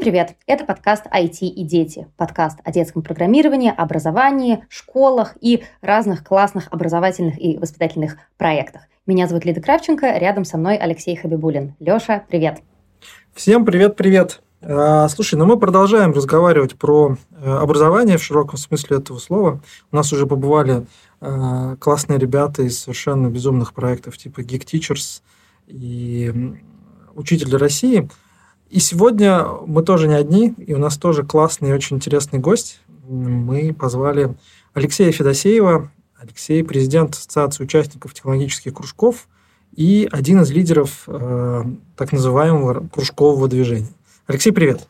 Привет! Это подкаст IT и дети. Подкаст о детском программировании, образовании, школах и разных классных образовательных и воспитательных проектах. Меня зовут Лида Кравченко, рядом со мной Алексей Хабибулин. Леша, привет! Всем привет-привет! А, слушай, ну мы продолжаем разговаривать про э, образование в широком смысле этого слова. У нас уже побывали э, классные ребята из совершенно безумных проектов типа Geek Teachers и Учитель России – и сегодня мы тоже не одни, и у нас тоже классный и очень интересный гость. Мы позвали Алексея Федосеева. Алексей – президент Ассоциации участников технологических кружков и один из лидеров э, так называемого кружкового движения. Алексей, привет.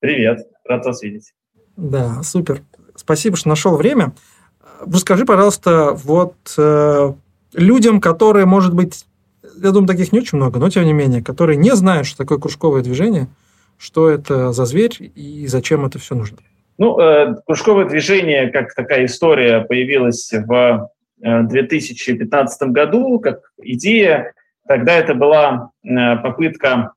Привет, рад вас видеть. Да, супер. Спасибо, что нашел время. Расскажи, пожалуйста, вот э, людям, которые, может быть, я думаю, таких не очень много, но тем не менее, которые не знают, что такое кружковое движение, что это за зверь и зачем это все нужно. Ну, э, кружковое движение, как такая история, появилась в 2015 э, году, как идея. Тогда это была э, попытка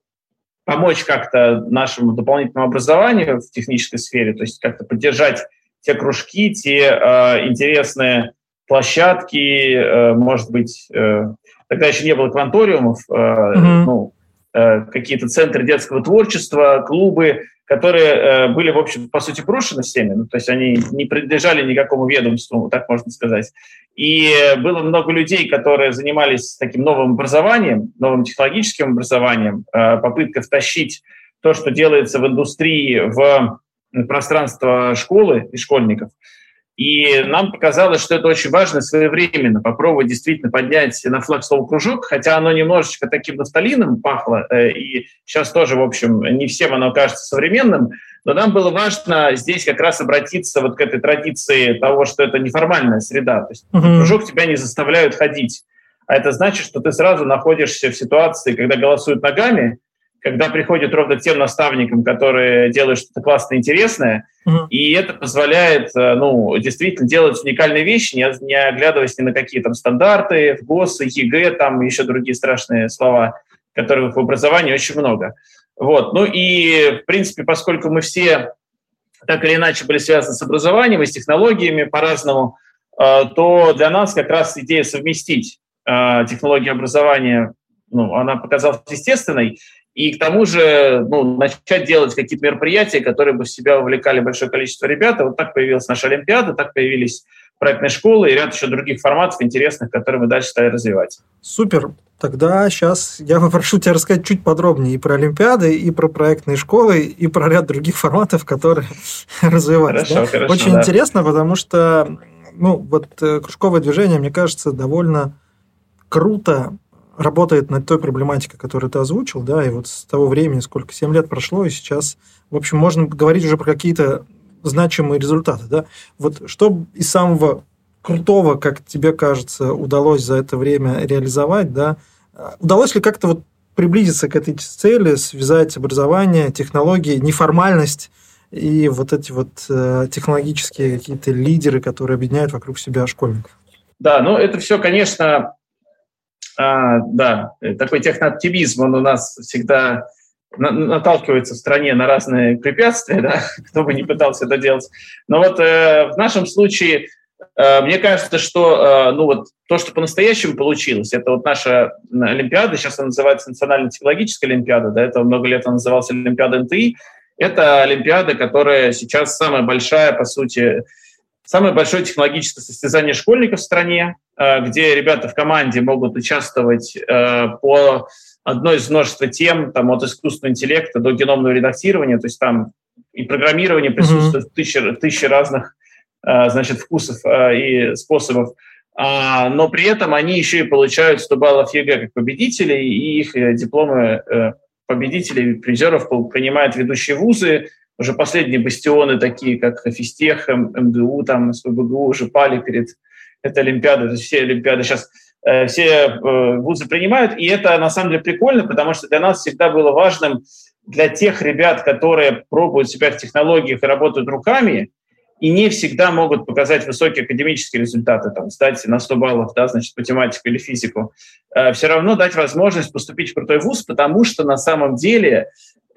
помочь как-то нашему дополнительному образованию в технической сфере, то есть как-то поддержать те кружки, те э, интересные площадки, э, может быть, э, тогда еще не было кванториумов, mm-hmm. ну, какие-то центры детского творчества, клубы, которые были, в общем, по сути, брошены всеми, ну, то есть они не принадлежали никакому ведомству, так можно сказать. И было много людей, которые занимались таким новым образованием, новым технологическим образованием, попытка втащить то, что делается в индустрии, в пространство школы и школьников – и нам показалось, что это очень важно своевременно попробовать действительно поднять на флаг слово «кружок», хотя оно немножечко таким нафталином пахло, э, и сейчас тоже, в общем, не всем оно кажется современным, но нам было важно здесь как раз обратиться вот к этой традиции того, что это неформальная среда. То есть uh кружок тебя не заставляют ходить. А это значит, что ты сразу находишься в ситуации, когда голосуют ногами, когда приходят ровно тем наставникам, которые делают что-то классное, интересное, mm-hmm. и это позволяет, э, ну, действительно делать уникальные вещи, не, не оглядываясь ни на какие там стандарты, ФГОС, ЕГЭ, там еще другие страшные слова, которых в образовании очень много. Вот. Ну и, в принципе, поскольку мы все так или иначе были связаны с образованием и с технологиями по-разному, э, то для нас как раз идея совместить э, технологии образования, ну, она показалась естественной, и к тому же ну, начать делать какие-то мероприятия, которые бы в себя увлекали большое количество ребят. И вот так появилась наша Олимпиада, так появились проектные школы и ряд еще других форматов интересных, которые мы дальше стали развивать. Супер. Тогда сейчас я попрошу тебя рассказать чуть подробнее и про Олимпиады, и про проектные школы, и про ряд других форматов, которые развивались. Хорошо, да? хорошо, Очень да. интересно, потому что ну, вот э, кружковое движение, мне кажется, довольно круто работает над той проблематикой, которую ты озвучил, да, и вот с того времени, сколько, 7 лет прошло, и сейчас, в общем, можно говорить уже про какие-то значимые результаты, да. Вот что из самого крутого, как тебе кажется, удалось за это время реализовать, да, удалось ли как-то вот приблизиться к этой цели, связать образование, технологии, неформальность и вот эти вот э, технологические какие-то лидеры, которые объединяют вокруг себя школьников? Да, ну это все, конечно, а, да, такой технооптимизм, он у нас всегда наталкивается в стране на разные препятствия, да, кто бы не пытался это делать. Но вот э, в нашем случае э, мне кажется, что э, ну вот то, что по-настоящему получилось, это вот наша Олимпиада, сейчас она называется Национальная технологическая Олимпиада, до этого много лет она называлась Олимпиада НТИ. Это Олимпиада, которая сейчас самая большая, по сути, самое большое технологическое состязание школьников в стране, э, где ребята в команде могут участвовать э, по одной из множества тем, там, от искусственного интеллекта до геномного редактирования, то есть там и программирование присутствует mm-hmm. тысячи, тысячи разных э, значит, вкусов и способов. А, но при этом они еще и получают 100 баллов ЕГЭ как победители, и их дипломы победителей, призеров принимают ведущие вузы, уже последние бастионы, такие как Фистех, МГУ, там, СПБГУ, уже пали перед этой Олимпиадой. То все Олимпиады сейчас э, все э, вузы принимают, и это на самом деле прикольно, потому что для нас всегда было важным для тех ребят, которые пробуют себя в технологиях и работают руками, и не всегда могут показать высокие академические результаты, там, сдать на 100 баллов, да, значит, математику или физику, э, все равно дать возможность поступить в крутой вуз, потому что на самом деле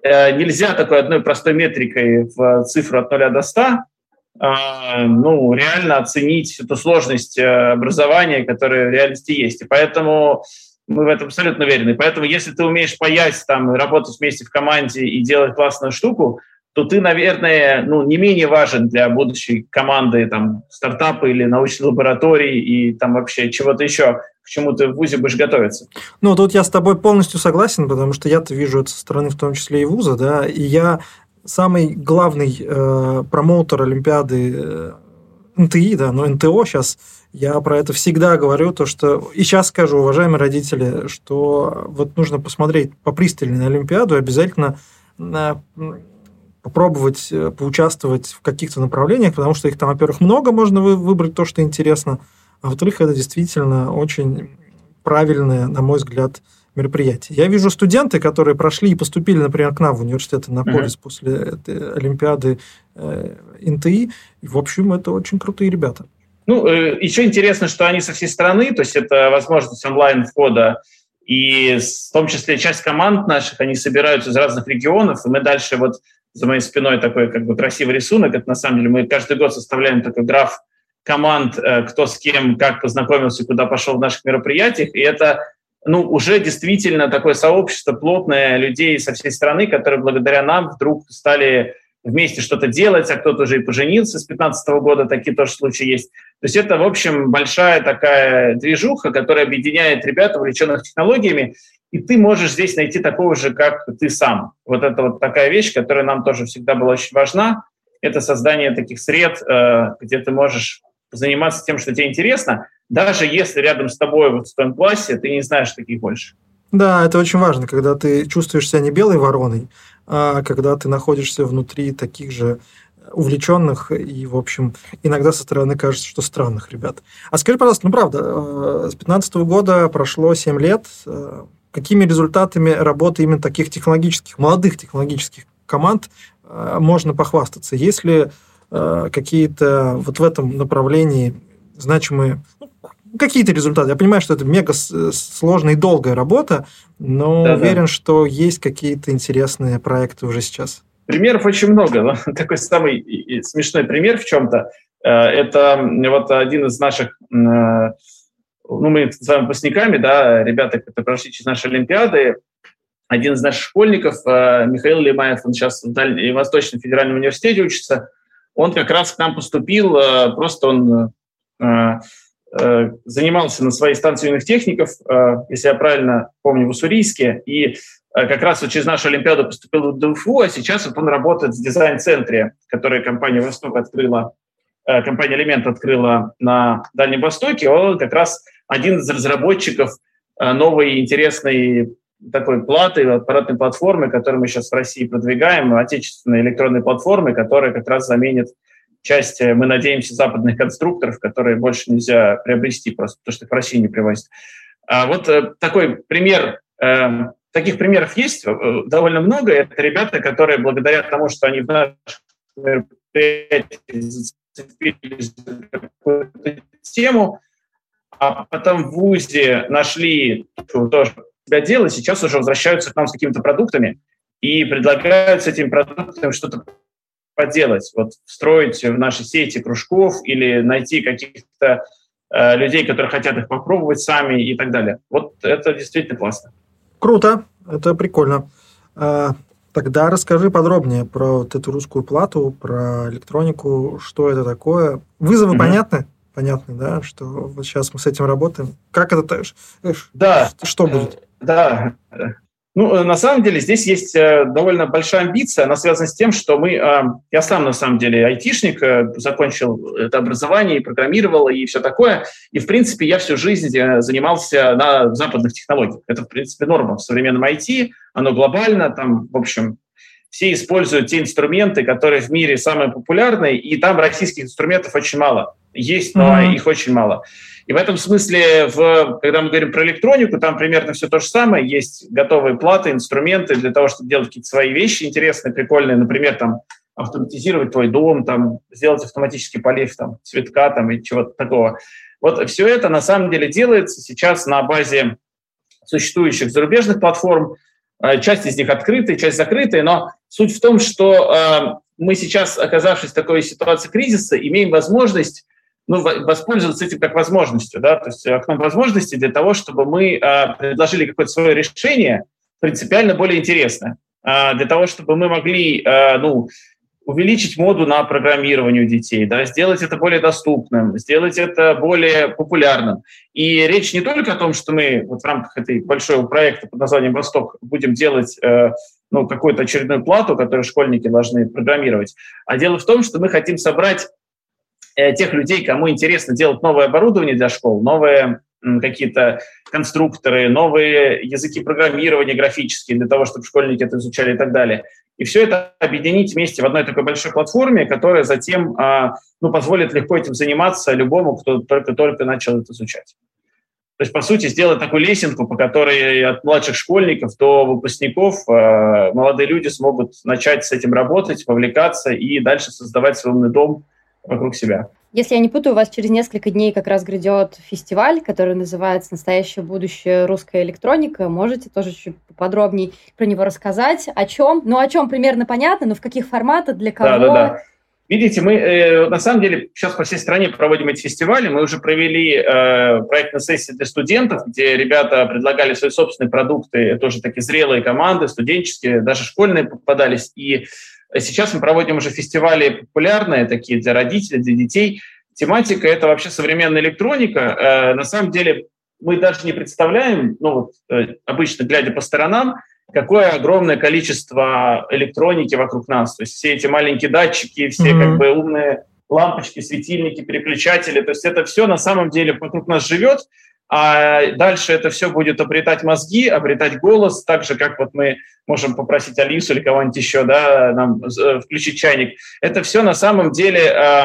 нельзя такой одной простой метрикой в цифру от 0 до 100 э, ну, реально оценить эту сложность э, образования, которая в реальности есть. И поэтому мы в этом абсолютно уверены. Поэтому если ты умеешь паять, там, работать вместе в команде и делать классную штуку, то ты, наверное, ну, не менее важен для будущей команды там, стартапа или научной лаборатории и там вообще чего-то еще, к чему ты в ВУЗе будешь готовиться. Ну, тут я с тобой полностью согласен, потому что я-то вижу это со стороны в том числе и ВУЗа, да, и я самый главный э, промоутер Олимпиады э, НТИ, да, но НТО сейчас, я про это всегда говорю, то что, и сейчас скажу, уважаемые родители, что вот нужно посмотреть попристальнее на Олимпиаду, обязательно на попробовать э, поучаствовать в каких-то направлениях, потому что их там, во-первых, много, можно выбрать то, что интересно, а во-вторых, это действительно очень правильное, на мой взгляд, мероприятие. Я вижу студенты, которые прошли и поступили, например, к нам в университет Иннополис mm-hmm. после этой Олимпиады э, НТИ, и, в общем, это очень крутые ребята. Ну, э, еще интересно, что они со всей страны, то есть это возможность онлайн-входа и в том числе часть команд наших, они собираются из разных регионов, и мы дальше вот за моей спиной такой как бы красивый рисунок. Это на самом деле мы каждый год составляем такой граф команд, э, кто с кем, как познакомился, куда пошел в наших мероприятиях. И это ну, уже действительно такое сообщество плотное людей со всей страны, которые благодаря нам вдруг стали вместе что-то делать, а кто-то уже и поженился с 15 года, такие тоже случаи есть. То есть это, в общем, большая такая движуха, которая объединяет ребят, увлеченных технологиями, и ты можешь здесь найти такого же, как ты сам. Вот это вот такая вещь, которая нам тоже всегда была очень важна, это создание таких сред, э, где ты можешь заниматься тем, что тебе интересно, даже если рядом с тобой вот в твоем классе ты не знаешь таких больше. Да, это очень важно, когда ты чувствуешь себя не белой вороной, а когда ты находишься внутри таких же увлеченных и, в общем, иногда со стороны кажется, что странных ребят. А скажи, пожалуйста, ну правда, э, с 2015 года прошло 7 лет, э, какими результатами работы именно таких технологических, молодых технологических команд э, можно похвастаться? Есть ли какие-то вот в этом направлении значимые ну, какие-то результаты. Я понимаю, что это мега сложная и долгая работа, но да, уверен, что есть какие-то интересные проекты уже сейчас. Примеров очень много. Такой самый смешной пример в чем-то. Э, это вот один из наших ну, мы с вами выпускниками, да, ребята, которые прошли через наши Олимпиады, один из наших школьников, э, Михаил Лимаев, он сейчас в Дальнем Восточном федеральном университете учится, он как раз к нам поступил, э, просто он э, занимался на своей станции юных техников, если я правильно помню, в Уссурийске, и как раз вот через нашу Олимпиаду поступил в ДФУ, а сейчас вот он работает в дизайн-центре, который компания «Восток» открыла, компания «Элемент» открыла на Дальнем Востоке. Он как раз один из разработчиков э, новой интересной такой платы, аппаратной платформы, которую мы сейчас в России продвигаем, отечественной электронной платформы, которая как раз заменит часть, э, мы надеемся, западных конструкторов, которые больше нельзя приобрести просто, потому что их в России не привозят. А вот э, такой пример, таких примеров есть довольно много. Это ребята, которые благодаря тому, что они в наших мероприятиях какую-то тему, а потом в ВУЗе нашли тоже себя дело, сейчас уже возвращаются к нам с какими-то продуктами и предлагают с этими продуктами что-то поделать, вот встроить в наши сети кружков или найти каких-то э, людей, которые хотят их попробовать сами и так далее. Вот это действительно классно. Круто, это прикольно. А, тогда расскажи подробнее про вот эту русскую плату, про электронику, что это такое. Вызовы mm-hmm. понятны? понятно, да, что вот сейчас мы с этим работаем. Как это, да, что будет? Да, ну, э, на самом деле, здесь есть э, довольно большая амбиция. Она связана с тем, что мы... Э, я сам, на самом деле, айтишник, закончил это образование, и программировал, и все такое. И, в принципе, я всю жизнь занимался на западных технологиях. Это, в принципе, норма в современном IT. Оно глобально, там, в общем, все используют те инструменты, которые в мире самые популярные, и там российских инструментов очень мало. Есть, но mm-hmm. их очень мало. И в этом смысле, в, когда мы говорим про электронику, там примерно все то же самое. Есть готовые платы, инструменты для того, чтобы делать какие-то свои вещи интересные, прикольные. Например, там, автоматизировать твой дом, там, сделать автоматический полив там, цветка там, и чего-то такого. Вот все это на самом деле делается сейчас на базе существующих зарубежных платформ, Часть из них открытые, часть закрытые, но суть в том, что мы сейчас, оказавшись в такой ситуации кризиса, имеем возможность ну, воспользоваться этим как возможностью, да, то есть окном возможностей для того, чтобы мы предложили какое-то свое решение принципиально более интересное, для того, чтобы мы могли, ну, увеличить моду на программирование у детей, да, сделать это более доступным, сделать это более популярным. И речь не только о том, что мы вот в рамках этой большого проекта под названием «Восток» будем делать э, ну, какую-то очередную плату, которую школьники должны программировать, а дело в том, что мы хотим собрать э, тех людей, кому интересно делать новое оборудование для школ, новые какие-то конструкторы, новые языки программирования графические для того, чтобы школьники это изучали и так далее и все это объединить вместе в одной такой большой платформе, которая затем а, ну, позволит легко этим заниматься любому, кто только-только начал это изучать. То есть, по сути, сделать такую лесенку, по которой от младших школьников до выпускников а, молодые люди смогут начать с этим работать, вовлекаться и дальше создавать свой умный дом вокруг себя. Если я не путаю, у вас через несколько дней как раз грядет фестиваль, который называется «Настоящее будущее русская электроника». Можете тоже чуть подробнее про него рассказать? О чем? Ну, о чем примерно понятно, но в каких форматах, для кого? Да, да, да. Видите, мы э, на самом деле сейчас по всей стране проводим эти фестивали. Мы уже провели э, проектные сессии для студентов, где ребята предлагали свои собственные продукты. Это уже такие зрелые команды, студенческие, даже школьные попадались. И Сейчас мы проводим уже фестивали популярные, такие для родителей, для детей. Тематика – это вообще современная электроника. Э, на самом деле мы даже не представляем, ну вот э, обычно глядя по сторонам, какое огромное количество электроники вокруг нас. То есть все эти маленькие датчики, все mm-hmm. как бы умные лампочки, светильники, переключатели. То есть это все на самом деле вокруг нас живет, а дальше это все будет обретать мозги, обретать голос, так же, как вот мы можем попросить Алису или кого-нибудь еще, да, нам э, включить чайник. Это все на самом деле э,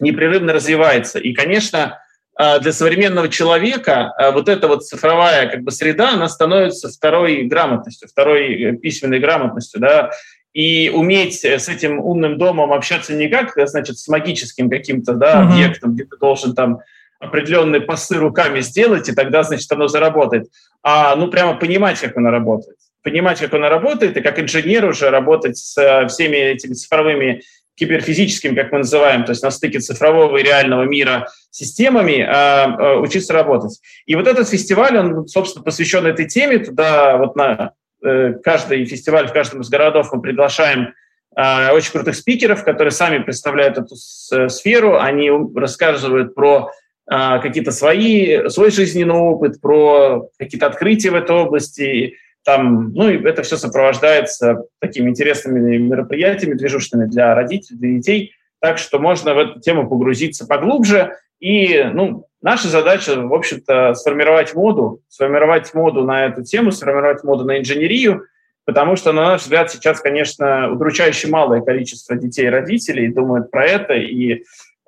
непрерывно развивается. И, конечно, э, для современного человека э, вот эта вот цифровая как бы среда, она становится второй грамотностью, второй письменной грамотностью, да, и уметь с этим умным домом общаться не как, значит, с магическим каким-то, да, объектом, где ты должен там определенные пасы руками сделать, и тогда, значит, оно заработает. А, ну, прямо понимать, как оно работает. Понимать, как оно работает, и как инженер уже работать с э, всеми этими цифровыми киберфизическими, как мы называем, то есть на стыке цифрового и реального мира системами, а, учиться работать. И вот этот фестиваль, он, собственно, посвящен этой теме. Туда вот на э, каждый фестиваль в каждом из городов мы приглашаем а, очень крутых спикеров, которые сами представляют эту сферу. Они рассказывают про какие-то свои, свой жизненный опыт, про какие-то открытия в этой области. Там, ну и это все сопровождается такими интересными мероприятиями, движущими для родителей, для детей. Так что можно в эту тему погрузиться поглубже. И ну, наша задача, в общем-то, сформировать моду, сформировать моду на эту тему, сформировать моду на инженерию, потому что, на наш взгляд, сейчас, конечно, удручающе малое количество детей и родителей думают про это, и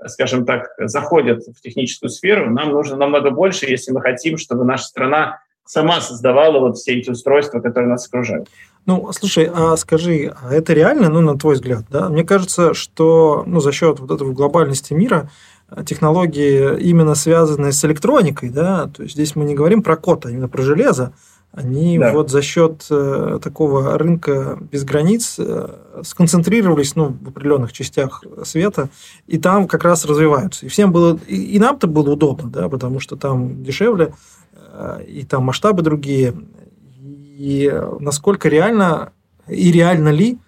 скажем так, заходят в техническую сферу, нам нужно намного больше, если мы хотим, чтобы наша страна сама создавала вот все эти устройства, которые нас окружают. Ну, слушай, а скажи, а это реально, ну, на твой взгляд, да? Мне кажется, что ну, за счет вот этого глобальности мира технологии, именно связанные с электроникой, да, то есть здесь мы не говорим про код, а именно про железо, они да. вот за счет э, такого рынка без границ э, сконцентрировались ну, в определенных частях света, и там как раз развиваются. И всем было, и, и нам-то было удобно, да, потому что там дешевле, э, и там масштабы другие. И насколько реально, и реально ли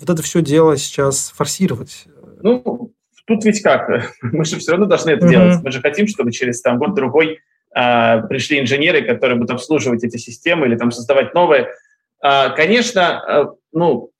вот это все дело сейчас форсировать? Ну, тут ведь как? Мы же все равно должны это mm-hmm. делать. Мы же хотим, чтобы через там, год-другой а, пришли инженеры, которые будут обслуживать эти системы или там создавать новые. А, конечно, а, ну,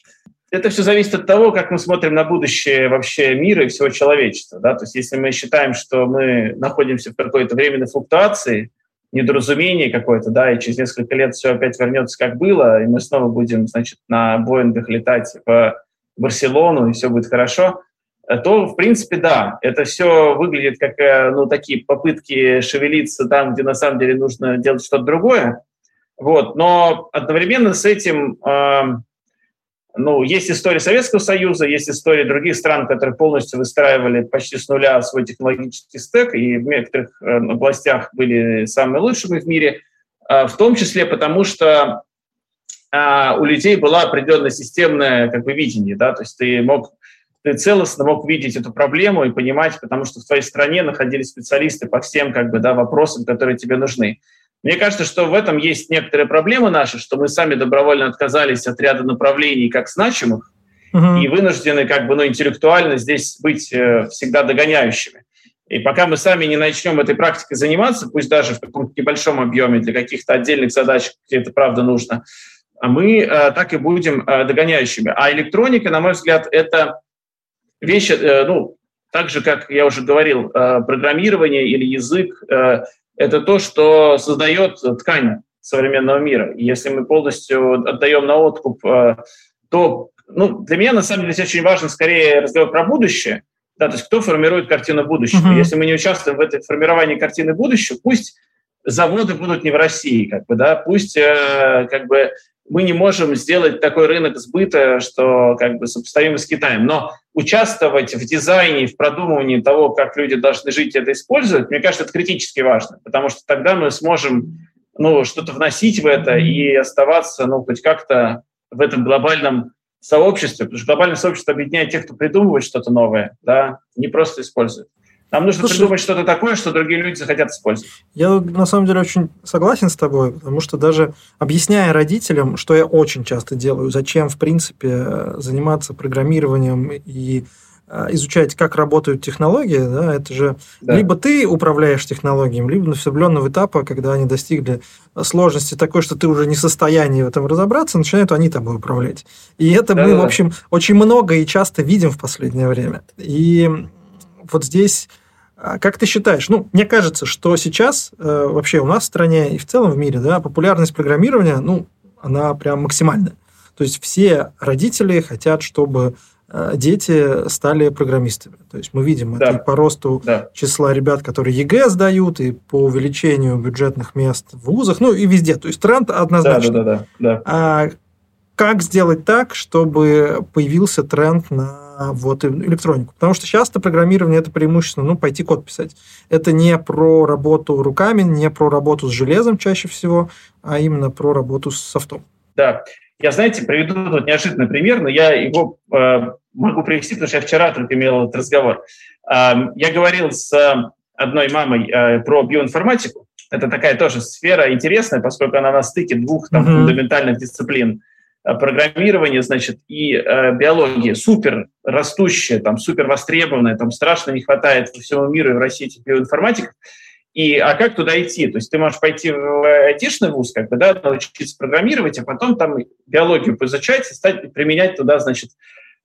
это все зависит от того, как мы смотрим на будущее вообще мира и всего человечества. Да? То есть если мы считаем, что мы находимся в какой-то временной флуктуации, недоразумение какое-то, да, и через несколько лет все опять вернется как было, и мы снова будем, значит, на Боингах летать в Барселону, и все будет хорошо – то, в принципе, да, это все выглядит как э, ну, такие попытки шевелиться там, где на самом деле нужно делать что-то другое. Вот. Но одновременно с этим э, ну, есть история Советского Союза, есть история других стран, которые полностью выстраивали почти с нуля свой технологический стек, и в некоторых э, областях были самыми лучшими в мире, э, в том числе потому, что а, у людей была определенная системное как бы видение, да, то есть ты мог ты целостно мог видеть эту проблему и понимать, потому что в твоей стране находились специалисты по всем как бы, да, вопросам, которые тебе нужны. Мне кажется, что в этом есть некоторые проблемы наши, что мы сами добровольно отказались от ряда направлений как значимых угу. и вынуждены как бы, ну, интеллектуально здесь быть э, всегда догоняющими. И пока мы сами не начнем этой практикой заниматься, пусть даже в каком-то небольшом объеме для каких-то отдельных задач, где это правда нужно, а мы э, так и будем э, догоняющими. А электроника, на мой взгляд, это вещи, э, ну, так же, как я уже говорил, э, программирование или язык э, – это то, что создает ткань современного мира. И если мы полностью отдаем на откуп, то ну, для меня, на самом деле, здесь очень важно скорее разговор про будущее, да, то есть кто формирует картину будущего. Uh-huh. Если мы не участвуем в этой формировании картины будущего, пусть заводы будут не в России, как бы, да, пусть э, как бы мы не можем сделать такой рынок сбыта, что как бы сопоставимый с Китаем. Но участвовать в дизайне, в продумывании того, как люди должны жить и это использовать, мне кажется, это критически важно, потому что тогда мы сможем ну, что-то вносить в это и оставаться, ну, хоть как-то в этом глобальном сообществе, потому что глобальное сообщество объединяет тех, кто придумывает что-то новое, да, не просто использует. Нам нужно Слушай, придумать что-то такое, что другие люди захотят использовать. Я на самом деле очень согласен с тобой, потому что даже объясняя родителям, что я очень часто делаю, зачем, в принципе, заниматься программированием и э, изучать, как работают технологии, да, это же да. либо ты управляешь технологиями, либо на определенного этапа, когда они достигли сложности такой, что ты уже не в состоянии в этом разобраться, начинают они тобой управлять. И это да, мы, да. в общем, очень много и часто видим в последнее время. И вот здесь а как ты считаешь? Ну, мне кажется, что сейчас э, вообще у нас в стране и в целом в мире, да, популярность программирования, ну, она прям максимальная. То есть все родители хотят, чтобы э, дети стали программистами. То есть мы видим да. это и по росту да. числа ребят, которые ЕГЭ сдают, и по увеличению бюджетных мест в вузах, ну и везде. То есть тренд однозначно. Да, да, да, да. А как сделать так, чтобы появился тренд на вот электронику. Потому что часто программирование это преимущественно, ну, пойти код писать. Это не про работу руками, не про работу с железом чаще всего, а именно про работу с софтом. Да. Я, знаете, приведу тут неожиданный пример, но я его э, могу привести, потому что я вчера только имел этот разговор. Э, я говорил с одной мамой э, про биоинформатику. Это такая тоже сфера интересная, поскольку она на стыке двух там, mm-hmm. фундаментальных дисциплин Э, программирование, значит, и э, биология супер растущая, там, супер востребованная, там страшно не хватает по всему миру и в России этих биоинформатиков. И, а как туда идти? То есть ты можешь пойти в айтишный вуз, как бы, да, научиться программировать, а потом там биологию поизучать и стать, применять туда, значит,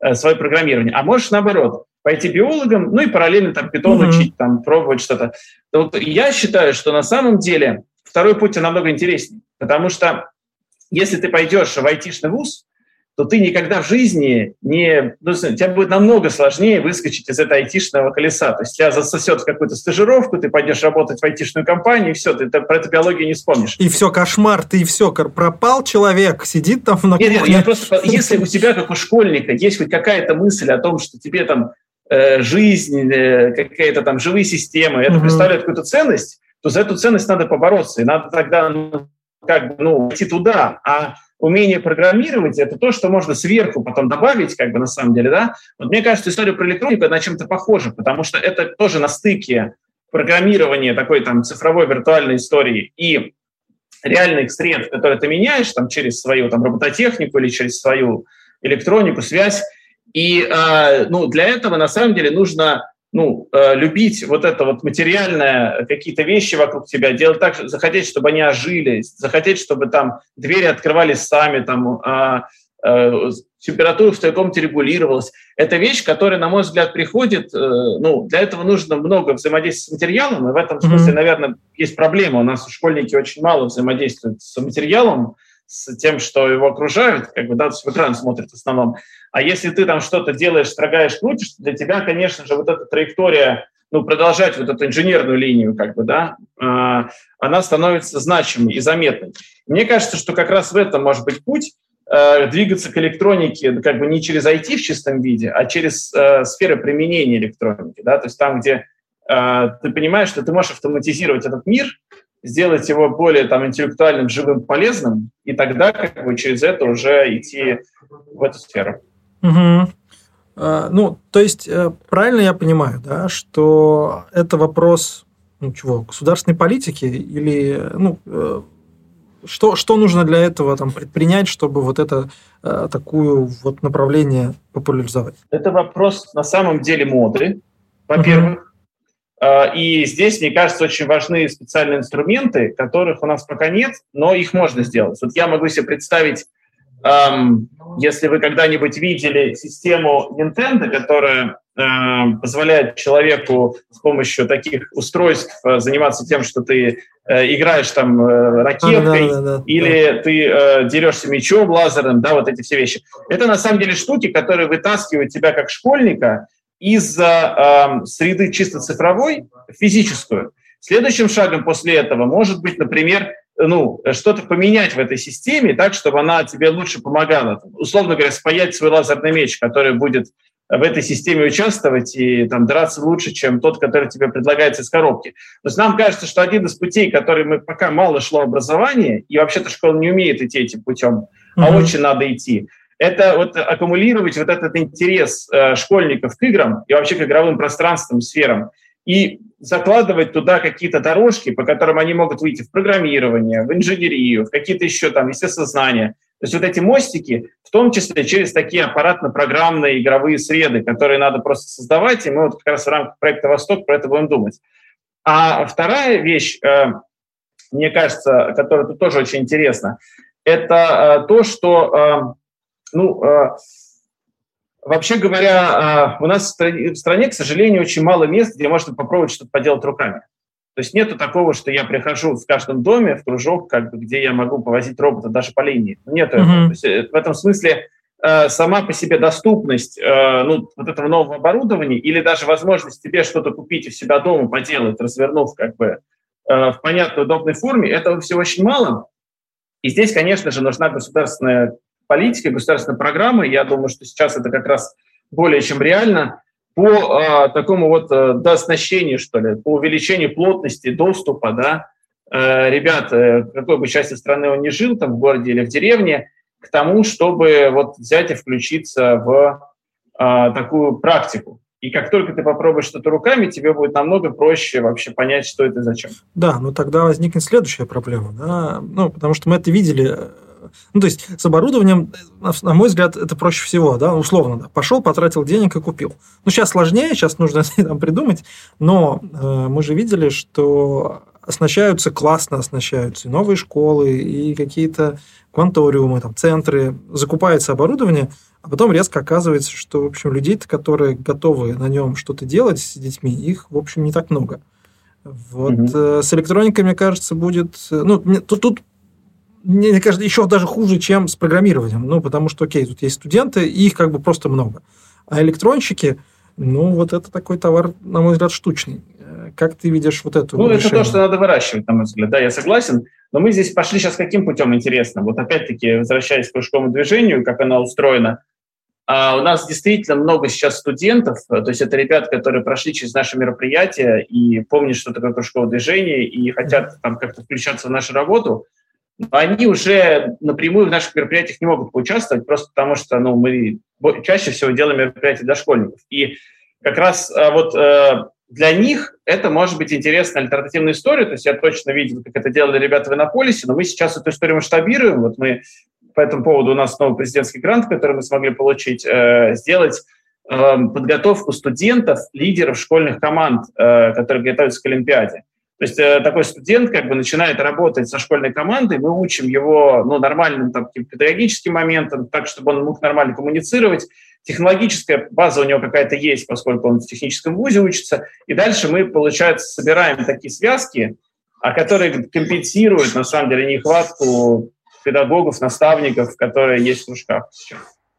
э, свое программирование. А можешь наоборот, пойти биологом, ну и параллельно там питон mm-hmm. учить, там пробовать что-то. Вот я считаю, что на самом деле второй путь намного интереснее, потому что если ты пойдешь в айтишный вуз, то ты никогда в жизни не... Ну, тебе будет намного сложнее выскочить из этого айтишного колеса. То есть тебя засосет в какую-то стажировку, ты пойдешь работать в айтишную компанию, и все, ты про эту биологию не вспомнишь. И все, кошмар, ты и все, пропал человек, сидит там на нет, Нет, я просто, если у тебя, как у школьника, есть хоть какая-то мысль о том, что тебе там э, жизнь, э, какая-то там живые системы, это угу. представляет какую-то ценность, то за эту ценность надо побороться. И надо тогда ну, как бы, ну, идти туда, а умение программировать – это то, что можно сверху потом добавить, как бы на самом деле, да. Вот мне кажется, история про электронику, она чем-то похожа, потому что это тоже на стыке программирования такой там цифровой виртуальной истории и реальных средств, которые ты меняешь там через свою там робототехнику или через свою электронику, связь. И э, ну, для этого на самом деле нужно ну, э, любить вот это вот материальное, какие-то вещи вокруг тебя, делать так, захотеть, чтобы они ожили, захотеть, чтобы там двери открывались сами, там э, э, температура в твоей комнате регулировалась. Это вещь, которая, на мой взгляд, приходит, э, ну, для этого нужно много взаимодействия с материалом, и в этом смысле, mm-hmm. наверное, есть проблема. У нас школьники очень мало взаимодействуют с материалом, с тем, что его окружают, как бы, да, в экран смотрят в основном. А если ты там что-то делаешь, строгаешь, крутишь, для тебя, конечно же, вот эта траектория, ну, продолжать вот эту инженерную линию, как бы, да, э, она становится значимой и заметной. Мне кажется, что как раз в этом может быть путь, э, двигаться к электронике как бы не через IT в чистом виде, а через э, сферы применения электроники, да, то есть там, где э, ты понимаешь, что ты можешь автоматизировать этот мир, сделать его более там, интеллектуальным, живым, полезным, и тогда как бы через это уже идти в эту сферу. Угу. Ну, то есть, э, правильно я понимаю, да, что это вопрос ну, чего, государственной политики или ну, э, что, что нужно для этого там, предпринять, чтобы вот это э, такую вот направление популяризовать? Это вопрос на самом деле моды, во-первых. Uh-huh. И здесь, мне кажется, очень важны специальные инструменты, которых у нас пока нет, но их можно сделать. Вот я могу себе представить эм, если вы когда-нибудь видели систему Nintendo, которая э, позволяет человеку с помощью таких устройств э, заниматься тем, что ты э, играешь там э, ракеткой а, да, да, да, или да. ты э, дерешься мечом лазерным, да, вот эти все вещи. Это на самом деле штуки, которые вытаскивают тебя как школьника из э, среды чисто цифровой физическую. Следующим шагом после этого может быть, например, ну, что-то поменять в этой системе так, чтобы она тебе лучше помогала. Условно говоря, спаять свой лазерный меч, который будет в этой системе участвовать и там, драться лучше, чем тот, который тебе предлагается из коробки. То есть нам кажется, что один из путей, который мы пока мало шло образование, и вообще-то школа не умеет идти этим путем, mm-hmm. а очень надо идти, это вот аккумулировать вот этот интерес э, школьников к играм и вообще к игровым пространствам, сферам, и закладывать туда какие-то дорожки, по которым они могут выйти в программирование, в инженерию, в какие-то еще там естествознания. То есть вот эти мостики, в том числе через такие аппаратно-программные игровые среды, которые надо просто создавать, и мы вот как раз в рамках проекта «Восток» про это будем думать. А вторая вещь, э, мне кажется, которая тут тоже очень интересна, это э, то, что ну, Вообще говоря, а, у нас в стране, к сожалению, очень мало мест, где можно попробовать что-то поделать руками. То есть нету такого, что я прихожу в каждом доме в кружок, как бы, где я могу повозить робота даже по линии. Нет mm-hmm. этого. То есть, в этом смысле э, сама по себе доступность э, ну, вот этого нового оборудования или даже возможность тебе что-то купить у себя дома, поделать, развернув как бы в понятной, удобной форме, этого всего очень мало. И здесь, конечно же, нужна государственная политикой, государственной программой. Я думаю, что сейчас это как раз более чем реально по э, такому вот э, дооснащению, что ли, по увеличению плотности доступа, да, э, ребят, э, какой бы части страны он ни жил, там в городе или в деревне, к тому, чтобы вот взять и включиться в э, такую практику. И как только ты попробуешь что-то руками, тебе будет намного проще вообще понять, что это и зачем. Да, но тогда возникнет следующая проблема. Да? Ну, потому что мы это видели ну, то есть с оборудованием, на мой взгляд, это проще всего, да, условно, да. Пошел, потратил денег и купил. Ну, сейчас сложнее, сейчас нужно там придумать, но э, мы же видели, что оснащаются классно, оснащаются и новые школы, и какие-то кванториумы, там, центры, закупается оборудование, а потом резко оказывается, что, в общем, людей которые готовы на нем что-то делать с детьми, их, в общем, не так много. Вот mm-hmm. с электроникой, мне кажется, будет... Ну, тут, тут мне кажется, еще даже хуже, чем с программированием. Ну, потому что, окей, тут есть студенты, и их как бы просто много. А электронщики, ну, вот это такой товар, на мой взгляд, штучный. Э, как ты видишь вот эту Ну, решение? это то, что надо выращивать, на мой взгляд. Да, я согласен. Но мы здесь пошли сейчас каким путем, интересно? Вот опять-таки, возвращаясь к кружковому движению, как оно устроено, а у нас действительно много сейчас студентов, то есть это ребят, которые прошли через наше мероприятие и помнят, что такое кружковое движение, и хотят там как-то включаться в нашу работу они уже напрямую в наших мероприятиях не могут поучаствовать, просто потому что ну, мы чаще всего делаем мероприятия для школьников. И как раз а, вот э, для них это может быть интересная альтернативная история. То есть я точно видел, как это делали ребята в Иннополисе, но мы сейчас эту историю масштабируем. Вот мы по этому поводу у нас новый президентский грант, который мы смогли получить, э, сделать э, подготовку студентов, лидеров школьных команд, которые готовятся к Олимпиаде. То есть э, такой студент как бы начинает работать со школьной командой, мы учим его ну, нормальным там, педагогическим моментам, так, чтобы он мог нормально коммуницировать. Технологическая база у него какая-то есть, поскольку он в техническом вузе учится. И дальше мы, получается, собираем такие связки, а которые компенсируют, на самом деле, нехватку педагогов, наставников, которые есть в кружках.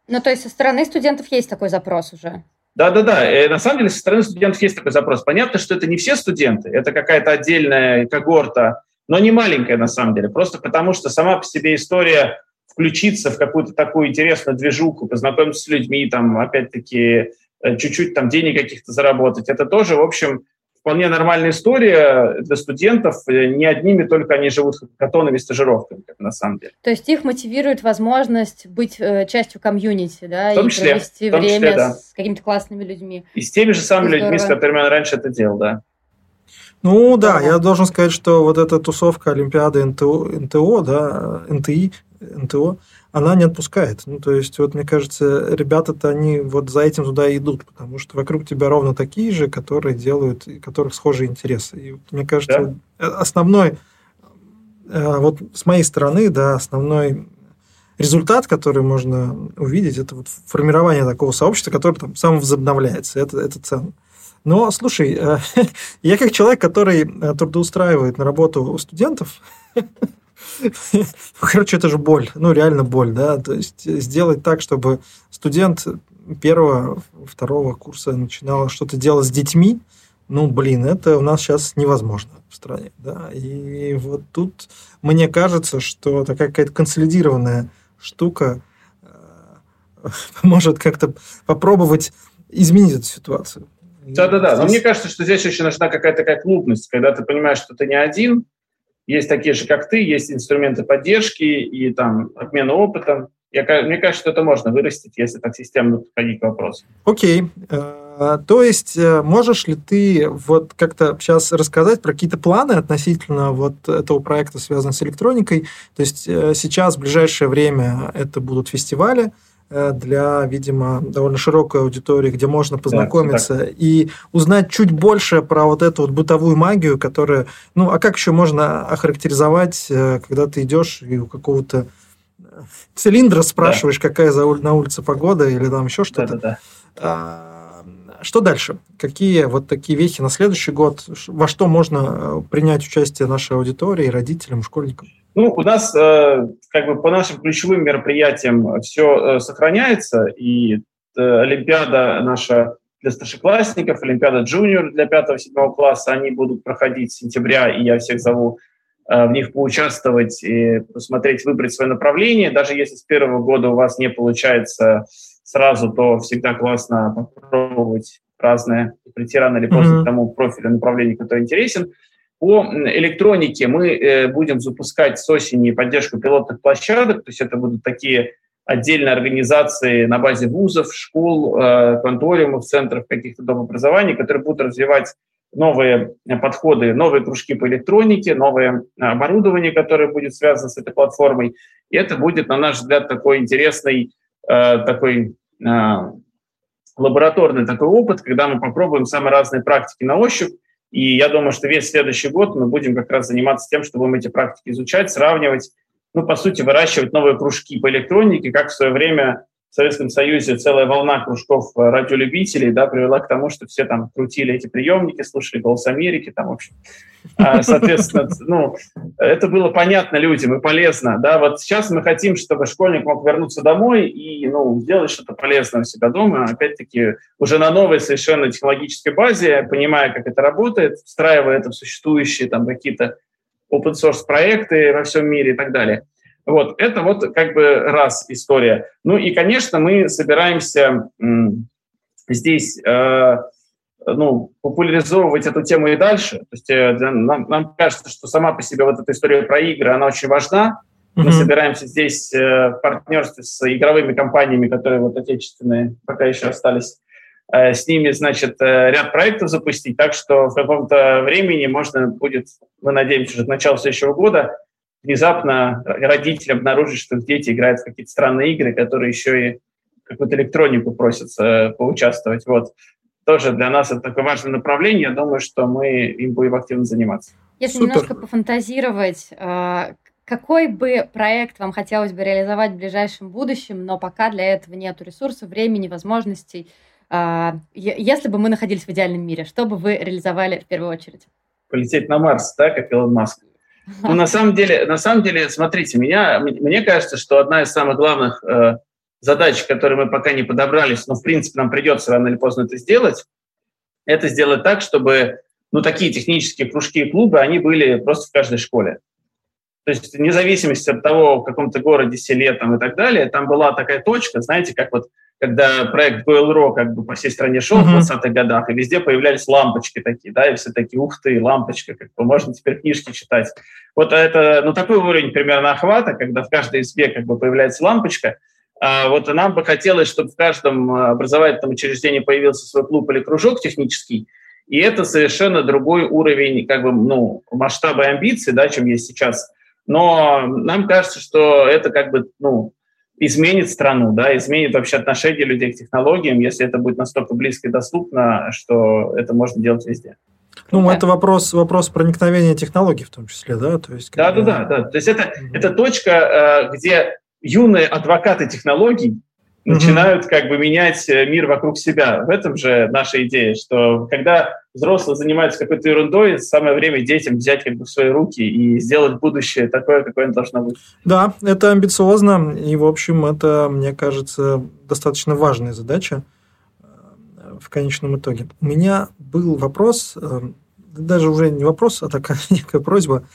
Ну, то есть со стороны студентов есть такой запрос уже? Да-да-да, э, на самом деле со стороны студентов есть такой запрос. Понятно, что это не все студенты, это какая-то отдельная когорта, но не маленькая на самом деле, просто потому что сама по себе история включиться в какую-то такую интересную движуху, познакомиться с людьми, там, опять-таки, э, чуть-чуть там денег каких-то заработать, это тоже, в общем, вполне нормальная история для студентов. Не одними только они живут хакатонами, стажировками, как на самом деле. То есть их мотивирует возможность быть э, частью комьюнити, да, в том числе, и провести том время числе, да. с какими-то классными людьми. И с теми же самыми людьми, с которыми он раньше это делал, да. Ну да, я должен сказать, что вот эта тусовка Олимпиады НТО, НТО да, НТИ, НТО, она не отпускает. Ну, то есть, вот мне кажется, ребята-то, они вот за этим туда и идут, потому что вокруг тебя ровно такие же, которые делают, у которых схожие интересы. И мне кажется, да. основной, э, вот с моей стороны, да, основной результат, который можно увидеть, это вот формирование такого сообщества, которое там самовозобновляется. Это, это ценно. Но, слушай, э, я как человек, который э, трудоустраивает на работу студентов, Короче, это же боль. Ну, реально боль, да. То есть сделать так, чтобы студент первого, второго курса начинал что-то делать с детьми, ну, блин, это у нас сейчас невозможно в стране, да. И вот тут мне кажется, что такая какая-то консолидированная штука э, может как-то попробовать изменить эту ситуацию. Да-да-да, но мне кажется, что здесь еще нужна какая-то такая клубность, когда ты понимаешь, что ты не один, есть такие же, как ты, есть инструменты поддержки и там обмена опытом. Я, мне кажется, что это можно вырастить, если так системно подходить к вопросу. Окей. Э, то есть э, можешь ли ты вот как-то сейчас рассказать про какие-то планы относительно вот этого проекта, связанного с электроникой? То есть э, сейчас, в ближайшее время, это будут фестивали, для, видимо, довольно широкой аудитории, где можно познакомиться да, и узнать чуть больше про вот эту вот бытовую магию, которая... Ну, а как еще можно охарактеризовать, э, когда ты идешь и у какого-то э, цилиндра спрашиваешь, да. какая на улице погода или там еще что-то. Да, да, да. Что дальше? Какие вот такие вехи на следующий год? Во что можно принять участие нашей аудитории, родителям, школьникам? Ну, у нас э, как бы по нашим ключевым мероприятиям все э, сохраняется, и э, Олимпиада наша для старшеклассников, Олимпиада джуниор для 5-7 класса, они будут проходить с сентября, и я всех зову в них поучаствовать и посмотреть, выбрать свое направление. Даже если с первого года у вас не получается сразу, то всегда классно попробовать разное, прийти рано или поздно mm-hmm. к тому профилю направления, который интересен. По электронике мы э, будем запускать с осени поддержку пилотных площадок, то есть это будут такие отдельные организации на базе вузов, школ, э, конториумов, центров каких-то дом образования, которые будут развивать новые подходы, новые кружки по электронике, новое оборудование, которое будет связано с этой платформой. И это будет, на наш взгляд, такой интересный, такой лабораторный такой опыт, когда мы попробуем самые разные практики на ощупь, и я думаю, что весь следующий год мы будем как раз заниматься тем, чтобы мы эти практики изучать, сравнивать, ну, по сути, выращивать новые кружки по электронике, как в свое время в Советском Союзе целая волна кружков э, радиолюбителей да, привела к тому, что все там крутили эти приемники, слушали «Голос Америки», там, в общем. А, соответственно, ну, это было понятно людям и полезно. Да? Вот сейчас мы хотим, чтобы школьник мог вернуться домой и ну, сделать что-то полезное у себя дома, опять-таки уже на новой совершенно технологической базе, понимая, как это работает, встраивая это в существующие там какие-то open-source проекты во всем мире и так далее. Вот, это вот как бы раз история. Ну и, конечно, мы собираемся здесь э, ну, популяризовывать эту тему и дальше. То есть э, нам, нам кажется, что сама по себе вот эта история про игры, она очень важна. Mm-hmm. Мы собираемся здесь э, в партнерстве с игровыми компаниями, которые вот отечественные пока еще остались, э, с ними, значит, э, ряд проектов запустить. Так что в каком-то времени можно будет, мы надеемся, уже к началу следующего года внезапно родители обнаружат, что дети играют в какие-то странные игры, которые еще и какую-то электронику просятся э, поучаствовать. Вот. Тоже для нас это такое важное направление. Я думаю, что мы им будем активно заниматься. Если Супер. немножко пофантазировать, э, какой бы проект вам хотелось бы реализовать в ближайшем будущем, но пока для этого нет ресурсов, времени, возможностей, э, если бы мы находились в идеальном мире, что бы вы реализовали в первую очередь? Полететь на Марс, да, как Илон Маск. Ну, на самом деле, на самом деле, смотрите, меня, мне кажется, что одна из самых главных э, задач, которые мы пока не подобрались, но, в принципе, нам придется рано или поздно это сделать, это сделать так, чтобы, ну, такие технические кружки и клубы, они были просто в каждой школе. То есть вне зависимости от того, в каком-то городе, селе там, и так далее, там была такая точка, знаете, как вот когда проект GoilRo как бы по всей стране шел uh-huh. в 20-х годах, и везде появлялись лампочки такие, да, и все такие, ух ты, лампочка, как бы можно теперь книжки читать. Вот это, ну, такой уровень примерно охвата, когда в каждой избе как бы появляется лампочка, а вот нам бы хотелось, чтобы в каждом образовательном учреждении появился свой клуб или кружок технический, и это совершенно другой уровень как бы, ну, масштаба и амбиций, да, чем есть сейчас. Но нам кажется, что это как бы, ну, изменит страну, да, изменит вообще отношение людей к технологиям, если это будет настолько близко и доступно, что это можно делать везде. Ну, да. это вопрос, вопрос проникновения технологий в том числе, да? То есть, когда... да, да, да, да. То есть это, mm-hmm. это точка, э, где юные адвокаты технологий начинают как бы менять э, мир вокруг себя. В этом же наша идея, что когда взрослые занимаются какой-то ерундой, самое время детям взять как бы в свои руки и сделать будущее такое, какое оно должно быть. Да, это амбициозно, и, в общем, это, мне кажется, достаточно важная задача э, в конечном итоге. У меня был вопрос, э, даже уже не вопрос, а такая некая просьба –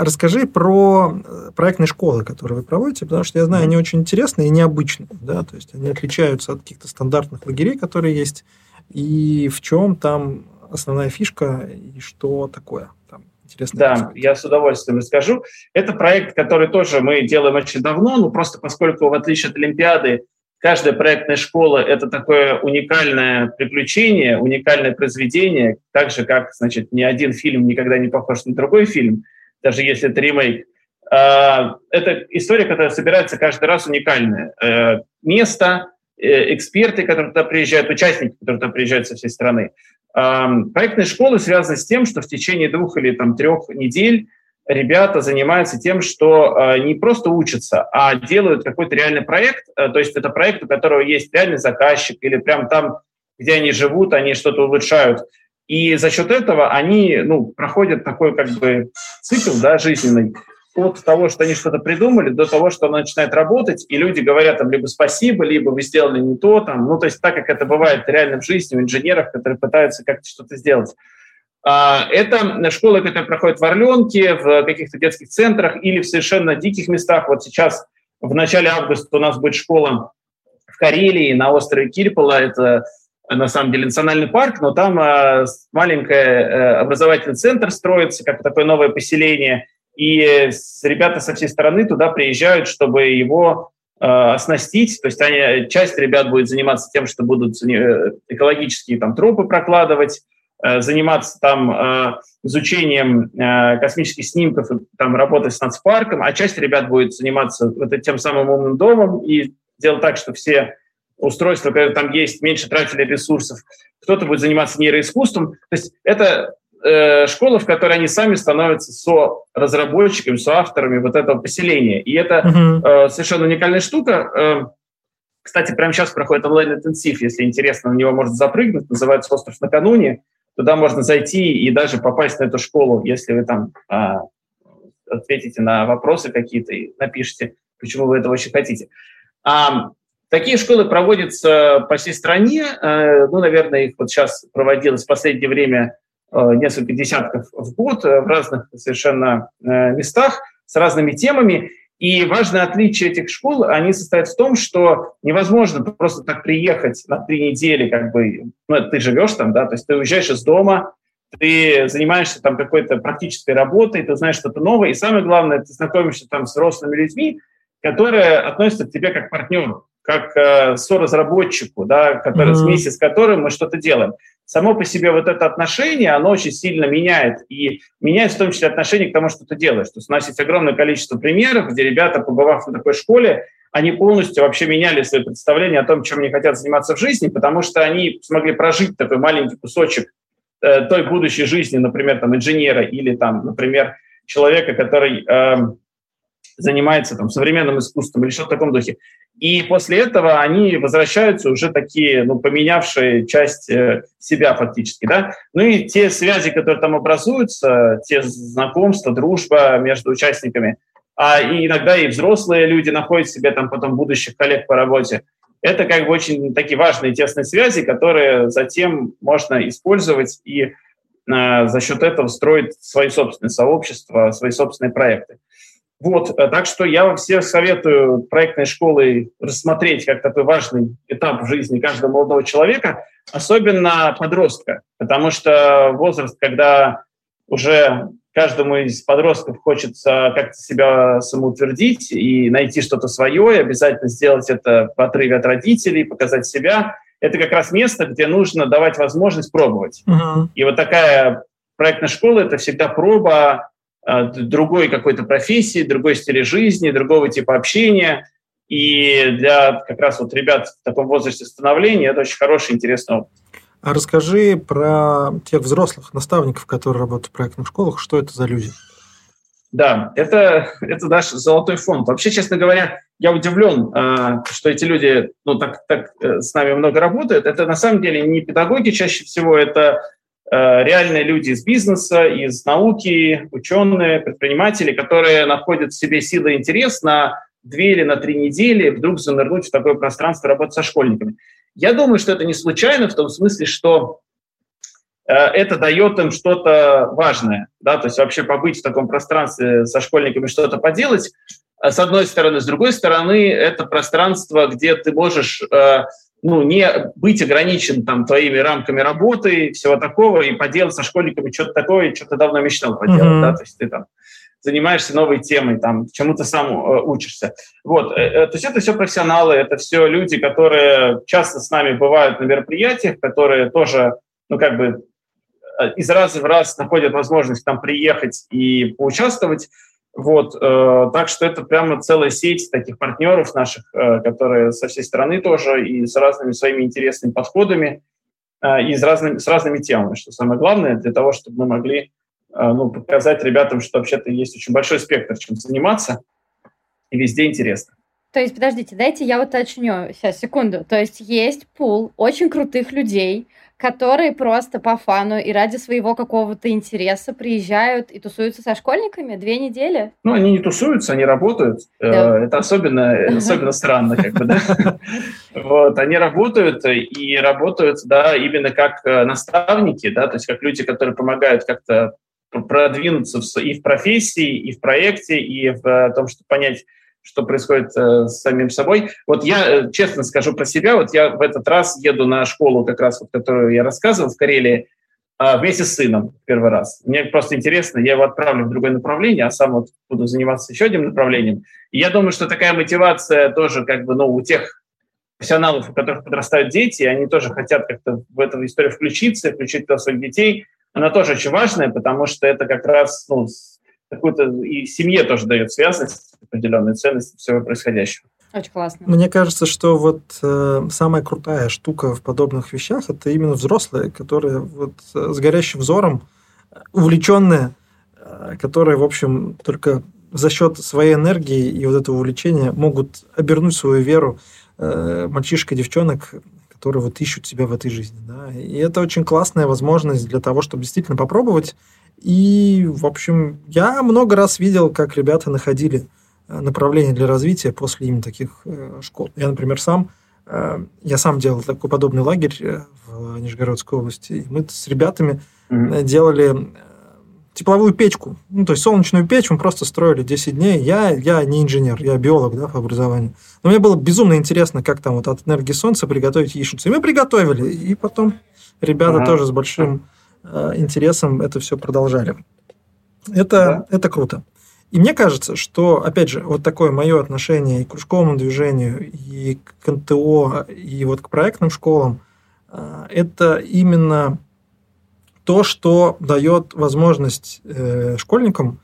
Расскажи про э, проектные школы, которые вы проводите, потому что я знаю, они очень интересные и необычные, да, то есть они отличаются от каких-то стандартных лагерей, которые есть, и в чем там основная фишка и что такое там интересно. Да, рассказать. я с удовольствием расскажу. Это проект, который тоже мы делаем очень давно, ну просто поскольку в отличие от Олимпиады каждая проектная школа – это такое уникальное приключение, уникальное произведение, так же, как, значит, ни один фильм никогда не похож на другой фильм – даже если это ремейк. А, это история, которая собирается каждый раз уникальная. Э, место, э, эксперты, которые туда приезжают, участники, которые туда приезжают со всей страны. А, проектные школы связаны с тем, что в течение двух или там, трех недель ребята занимаются тем, что а, не просто учатся, а делают какой-то реальный проект. Э, то есть это проект, у которого есть реальный заказчик, или прямо там, где они живут, они что-то улучшают. И за счет этого они ну, проходят такой как бы цикл да, жизненный от того, что они что-то придумали, до того, что оно начинает работать, и люди говорят там либо спасибо, либо вы сделали не то, там, ну, то есть так, как это бывает реально в жизни у инженеров, которые пытаются как-то что-то сделать. А, это школы, которые проходят в Орленке, в каких-то детских центрах или в совершенно диких местах. Вот сейчас в начале августа у нас будет школа в Карелии на острове Кирпола. Это на самом деле национальный парк, но там э, маленький э, образовательный центр строится, как такое новое поселение, и ребята со всей страны туда приезжают, чтобы его э, оснастить. То есть они, часть ребят будет заниматься тем, что будут э, экологические там, тропы прокладывать, э, заниматься там э, изучением э, космических снимков, там работать с нацпарком, а часть ребят будет заниматься вот тем самым умным домом и делать так, что все устройства, когда там есть, меньше тратили ресурсов. Кто-то будет заниматься нейроискусством. То есть это э, школа, в которой они сами становятся со-разработчиками, со-авторами вот этого поселения. И это uh-huh. э, совершенно уникальная штука. Э, кстати, прямо сейчас проходит онлайн-интенсив, если интересно, на него можно запрыгнуть, называется «Остров накануне». Туда можно зайти и даже попасть на эту школу, если вы там э, ответите на вопросы какие-то и напишите, почему вы этого очень хотите. А, Такие школы проводятся по всей стране. Э, ну, наверное, их вот сейчас проводилось в последнее время э, несколько десятков в год э, в разных совершенно местах с разными темами. И важное отличие этих школ, они состоят в том, что невозможно просто так приехать на три недели, как бы, ну, ты живешь там, да, то есть ты уезжаешь из дома, ты занимаешься там какой-то практической работой, ты знаешь что-то новое, и самое главное, ты знакомишься там с взрослыми людьми, которые относятся к тебе как к партнеру как э, соразработчику, да, который, mm-hmm. вместе с которым мы что-то делаем. Само по себе вот это отношение, оно очень сильно меняет. И меняет в том числе отношение к тому, что ты делаешь. То есть у нас есть огромное количество примеров, где ребята, побывав в такой школе, они полностью вообще меняли свои представления о том, чем они хотят заниматься в жизни, потому что они смогли прожить такой маленький кусочек э, той будущей жизни, например, там, инженера или, там, например, человека, который э, занимается там, современным искусством или что-то в таком духе. И после этого они возвращаются уже такие, ну, поменявшие часть э, себя фактически, да. Ну и те связи, которые там образуются, те знакомства, дружба между участниками, а и иногда и взрослые люди находят себе там потом будущих коллег по работе. Это как бы очень такие важные тесные связи, которые затем можно использовать и э, за счет этого строить свои собственные сообщества, свои собственные проекты. Вот, так что я вам всем советую проектной школой рассмотреть как такой важный этап в жизни каждого молодого человека, особенно подростка, потому что возраст, когда уже каждому из подростков хочется как-то себя самоутвердить и найти что-то свое, и обязательно сделать это в отрыве от родителей, показать себя. Это как раз место, где нужно давать возможность пробовать. Uh-huh. И вот такая проектная школа — это всегда проба э, другой какой-то профессии, другой стиля жизни, другого типа общения. И для как раз вот ребят в таком возрасте становления это очень хороший, интересный опыт. А расскажи про тех взрослых наставников, которые работают в проектных школах. Что это за люди? Да, это, это наш золотой фонд. Вообще, честно говоря, я удивлен, а, что эти люди ну, так, так э, с нами много работают. Это на самом деле не педагоги чаще всего, это реальные люди из бизнеса, из науки, ученые, предприниматели, которые находят в себе силы и интерес на две или на три недели вдруг занырнуть в такое пространство работы со школьниками. Я думаю, что это не случайно в том смысле, что э, это дает им что-то важное, да, то есть вообще побыть в таком пространстве со школьниками, что-то поделать, э, с одной стороны. С другой стороны, это пространство, где ты можешь э, ну, не быть ограничен там твоими рамками работы и всего такого, и поделать со школьниками что-то такое, что ты давно мечтал поделать, mm-hmm. да, то есть ты там занимаешься новой темой, там, чему-то сам э, учишься. Вот, э, э, то есть это все профессионалы, это все люди, которые часто с нами бывают на мероприятиях, которые тоже, ну, как бы из раза в раз находят возможность там приехать и поучаствовать. Вот, э, так что это прямо целая сеть таких партнеров наших, э, которые со всей страны тоже и с разными своими интересными подходами э, и с разными, с разными темами, что самое главное, для того, чтобы мы могли а, ну, показать ребятам, что вообще-то есть очень большой спектр, чем заниматься, и везде интересно. То есть, подождите, дайте я уточню. Сейчас, секунду. То есть, есть пул очень крутых людей, которые просто по фану и ради своего какого-то интереса приезжают и тусуются со школьниками две недели? Ну, они не тусуются, они работают. Да. Э, это особенно, особенно странно, как бы, да. Вот, они работают и работают, да, именно как э, наставники, да, то есть как люди, которые помогают как-то продвинуться и в профессии, и в проекте, и в э, том, чтобы понять, что происходит э, с самим собой. Вот я э, честно скажу про себя, вот я в этот раз еду на школу, как раз вот, которую я рассказывал в Карелии, э, вместе с сыном первый раз. Мне просто интересно, я его отправлю в другое направление, а сам вот буду заниматься еще одним направлением. И я думаю, что такая мотивация тоже как бы, ну, у тех профессионалов, у которых подрастают дети, они тоже хотят как-то в эту историю включиться, включить туда своих детей – она тоже очень важная, потому что это как раз ну, какую-то и семье тоже дает связность, определенные ценности всего происходящего. Очень классно. Мне кажется, что вот э, самая крутая штука в подобных вещах это именно взрослые, которые вот э, с горящим взором, увлеченные, э, которые, в общем, только за счет своей энергии и вот этого увлечения могут обернуть свою веру э, мальчишек и девчонок которые вот ищут себя в этой жизни. Да? И это очень классная возможность для того, чтобы действительно попробовать. И, в общем, я много раз видел, как ребята находили э, направление для развития после именно таких э, школ. Я, например, сам э, я сам делал такой подобный лагерь в Нижегородской области. И мы с ребятами mm-hmm. делали тепловую печку, ну, то есть солнечную печь мы просто строили 10 дней. Я, я не инженер, я биолог да, по образованию. Но мне было безумно интересно, как там вот от энергии солнца приготовить яичницу. И мы приготовили, и потом ребята ага. тоже с большим интересом это все продолжали. Это, да. это круто. И мне кажется, что, опять же, вот такое мое отношение и к кружковому движению, и к НТО, и вот к проектным школам, э, это именно то, что дает возможность э, школьникам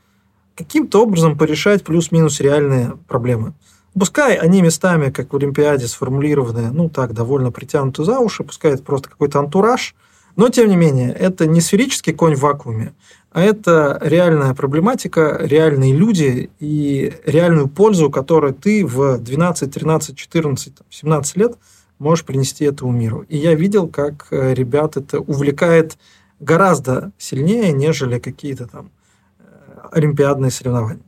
каким-то образом порешать плюс-минус реальные проблемы. Пускай они местами, как в Олимпиаде, сформулированы, ну так, довольно притянуты за уши, пускай это просто какой-то антураж, но, тем не менее, это не сферический конь в вакууме, а это реальная проблематика, реальные люди и реальную пользу, которую ты в 12, 13, 14, 17 лет можешь принести этому миру. И я видел, как э, ребят это увлекает гораздо сильнее, нежели какие-то там э, олимпиадные соревнования.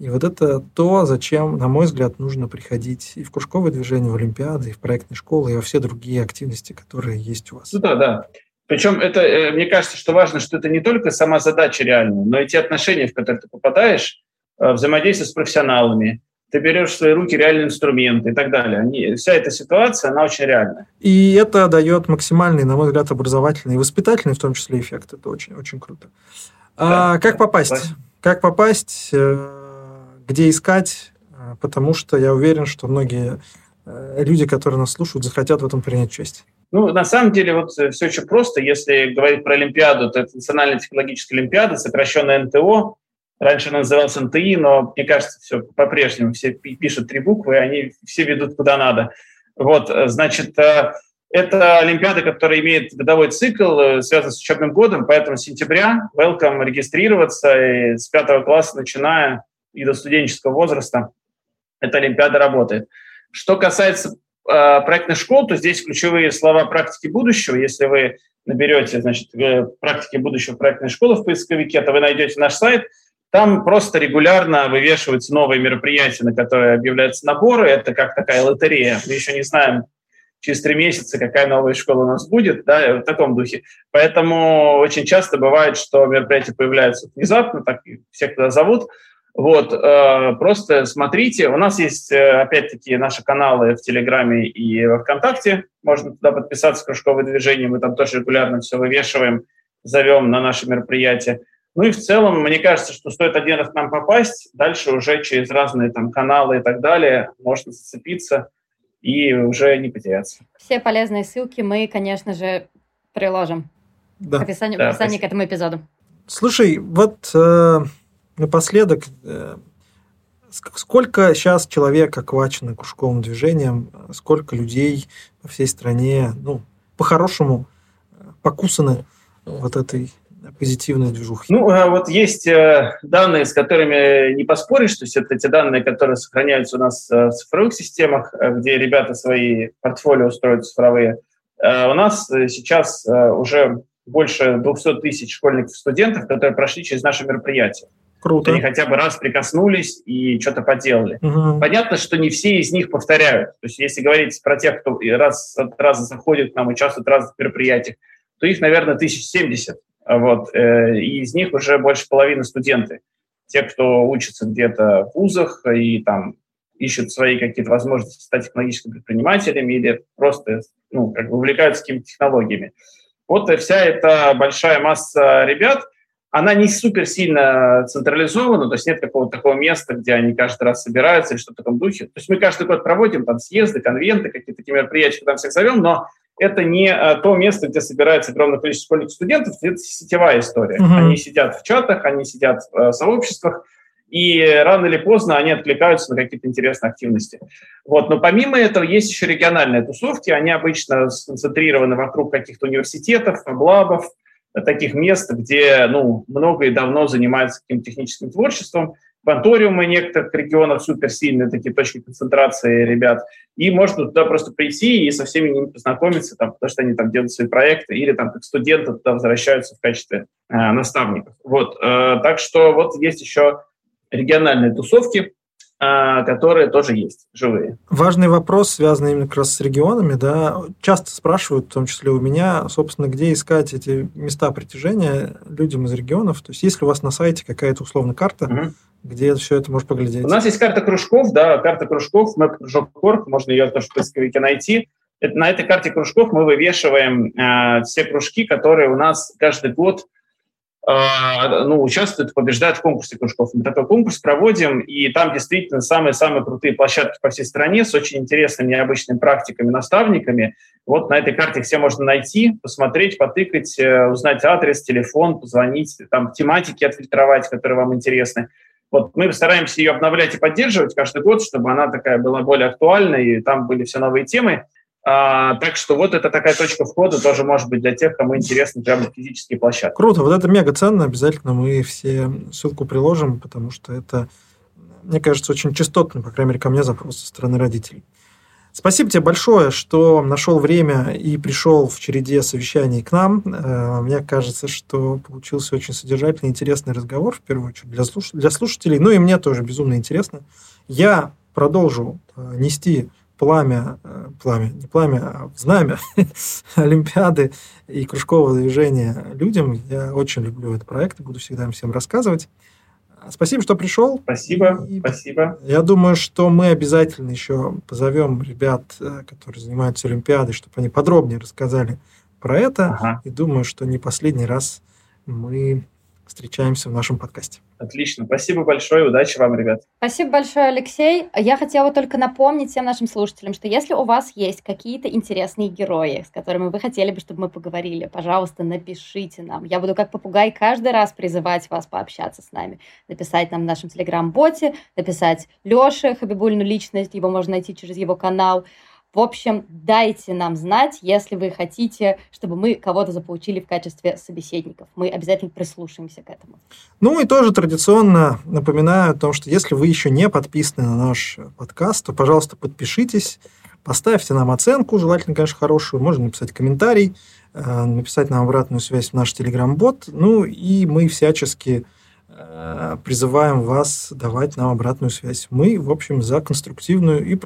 И вот это то, зачем, на мой взгляд, нужно приходить и в кружковое движение, в Олимпиады, и в проектные школы, и во все другие активности, которые есть у вас. Ну да, да. Причем это, э, мне кажется, что важно, что это не только сама задача реальная, но и те отношения, в которые ты попадаешь, взаимодействие с профессионалами, ты берешь в свои руки реальные инструменты и так далее. Они, вся эта ситуация, она очень реальная. И это дает максимальный, на мой взгляд, образовательный и воспитательный, в том числе, эффект. Это очень, очень круто. А да, а, как попасть? Спасибо. Как попасть? Где искать? Потому что я уверен, что многие люди, которые нас слушают, захотят в этом принять участие. Ну, на самом деле, вот э, все очень просто. Если говорить про Олимпиаду, то это Национальная технологическая Олимпиада, сокращенная НТО. Раньше она называлась НТИ, но, мне кажется, все по-прежнему. Все пишут три буквы, и они все ведут куда надо. Вот, э, значит, э, это Олимпиада, которая имеет годовой цикл, связан с учебным годом, поэтому с сентября welcome регистрироваться и с пятого класса начиная и до студенческого возраста эта Олимпиада работает. Что касается проектных школ, то здесь ключевые слова практики будущего. Если вы наберете, значит, э, практики будущего проектной школы в поисковике, то вы найдете наш сайт. Там просто регулярно вывешиваются новые мероприятия, на которые объявляются наборы. Это как такая лотерея. Мы еще не знаем через три месяца, какая новая школа у нас будет, да, в таком духе. Поэтому очень часто бывает, что мероприятия появляются внезапно, так всех туда зовут, вот, э, просто смотрите. У нас есть, э, опять-таки, наши каналы в Телеграме и во Вконтакте. Можно туда подписаться, кружковое движение. Мы там тоже регулярно все вывешиваем, зовем на наши мероприятия. Ну и в целом, мне кажется, что стоит один раз к нам попасть, дальше уже через разные там каналы и так далее можно зацепиться и уже не потеряться. Все полезные ссылки мы, конечно же, приложим да. в описании, да, в описании к этому эпизоду. Слушай, вот э, напоследок, э, сколько сейчас человек охвачено кружковым движением, сколько людей по всей стране, ну, по-хорошему, покусаны вот этой позитивной движухи? Ну, а вот есть э, данные, с которыми не поспоришь, то есть это те данные, которые сохраняются у нас э, в цифровых системах, где ребята свои портфолио строят цифровые. У нас сейчас уже больше 200 тысяч школьников и студентов, которые прошли через наше мероприятие. Круто. Они хотя бы раз прикоснулись и что-то поделали. Угу. Понятно, что не все из них повторяют. То есть если говорить про тех, кто раз от раза заходит к нам, участвует в разных мероприятиях, то их, наверное, 1070. Вот. Э, и из них уже больше половины студенты. Те, кто учится где-то в вузах и там ищут свои какие-то возможности стать технологическими предпринимателями или просто ну, как бы увлекаются какими-то технологиями. Вот и вся эта большая масса ребят – она не супер сильно централизована, то есть нет какого-то такого места, где они каждый раз собираются или что-то в таком духе. То есть мы каждый год проводим там съезды, конвенты, какие-то такие мероприятия, куда всех зовем, но это не а, то место, где собирается огромное количество школьников студентов, это сетевая история. Uh-huh. Они сидят в чатах, они сидят в сообществах, и рано или поздно они откликаются на какие-то интересные активности. Вот. Но помимо этого есть еще региональные тусовки, они обычно сконцентрированы вокруг каких-то университетов, лабов, таких мест, где ну, много и давно занимаются каким-то техническим творчеством. Кванториумы некоторых регионов суперсильные, такие точки концентрации ребят. И можно туда просто прийти и со всеми ними познакомиться, там, потому что они там делают свои проекты, или там как студенты туда возвращаются в качестве э, наставников. Вот, э, так что вот есть еще региональные тусовки, которые тоже есть, живые. Важный вопрос, связанный именно как раз с регионами, да, часто спрашивают, в том числе у меня, собственно, где искать эти места притяжения людям из регионов, то есть есть ли у вас на сайте какая-то условная карта, угу. где все это можно поглядеть? У нас есть карта кружков, да, карта кружков, map.org, можно ее тоже в поисковике найти. На этой карте кружков мы вывешиваем э, все кружки, которые у нас каждый год а, ну, участвуют, побеждают в конкурсе кружков. Мы такой конкурс проводим, и там действительно самые-самые крутые площадки по всей стране с очень интересными, необычными практиками, наставниками. Вот на этой карте все можно найти, посмотреть, потыкать, э, узнать адрес, телефон, позвонить, там тематики отфильтровать, которые вам интересны. Вот мы стараемся ее обновлять и поддерживать каждый год, чтобы она такая была более актуальна, и там были все новые темы. А, так что вот это такая точка входа тоже может быть для тех, кому интересны прямо физические площадки. Круто, вот это мега ценно, обязательно мы все ссылку приложим, потому что это, мне кажется, очень частотный, по крайней мере, ко мне запрос со стороны родителей. Спасибо тебе большое, что нашел время и пришел в череде совещаний к нам. Э, мне кажется, что получился очень содержательный, интересный разговор, в первую очередь, для, слуш... для слушателей. Ну и мне тоже безумно интересно. Я продолжу э, нести пламя, э, пламя, не пламя, а знамя Олимпиады и кружкового движения людям. Я очень люблю этот проект и буду всегда им всем рассказывать. Спасибо, что пришел. Спасибо, и спасибо. Я думаю, что мы обязательно еще позовем ребят, э, которые занимаются Олимпиадой, чтобы они подробнее рассказали про это. Ага. И думаю, что не последний раз мы встречаемся в нашем подкасте. Отлично. Спасибо большое. Удачи вам, ребят. Спасибо большое, Алексей. Я хотела только напомнить всем нашим слушателям, что если у вас есть какие-то интересные герои, с которыми вы хотели бы, чтобы мы поговорили, пожалуйста, напишите нам. Я буду как попугай каждый раз призывать вас пообщаться с нами. Написать нам в нашем телеграм-боте, написать Леше Хабибульну личность, его можно найти через его канал. В общем, дайте нам знать, если вы хотите, чтобы мы кого-то заполучили в качестве собеседников. Мы обязательно прислушаемся к этому. Ну и тоже традиционно напоминаю о том, что если вы еще не подписаны на наш подкаст, то, пожалуйста, подпишитесь, поставьте нам оценку, желательно, конечно, хорошую, можно написать комментарий, э, написать нам обратную связь в наш телеграм-бот. Ну и мы всячески э, призываем вас давать нам обратную связь. Мы, в общем, за конструктивную и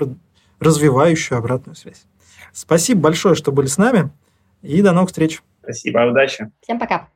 развивающую обратную связь. Спасибо большое, что были с нами, и до новых встреч. Спасибо, удачи. Всем пока.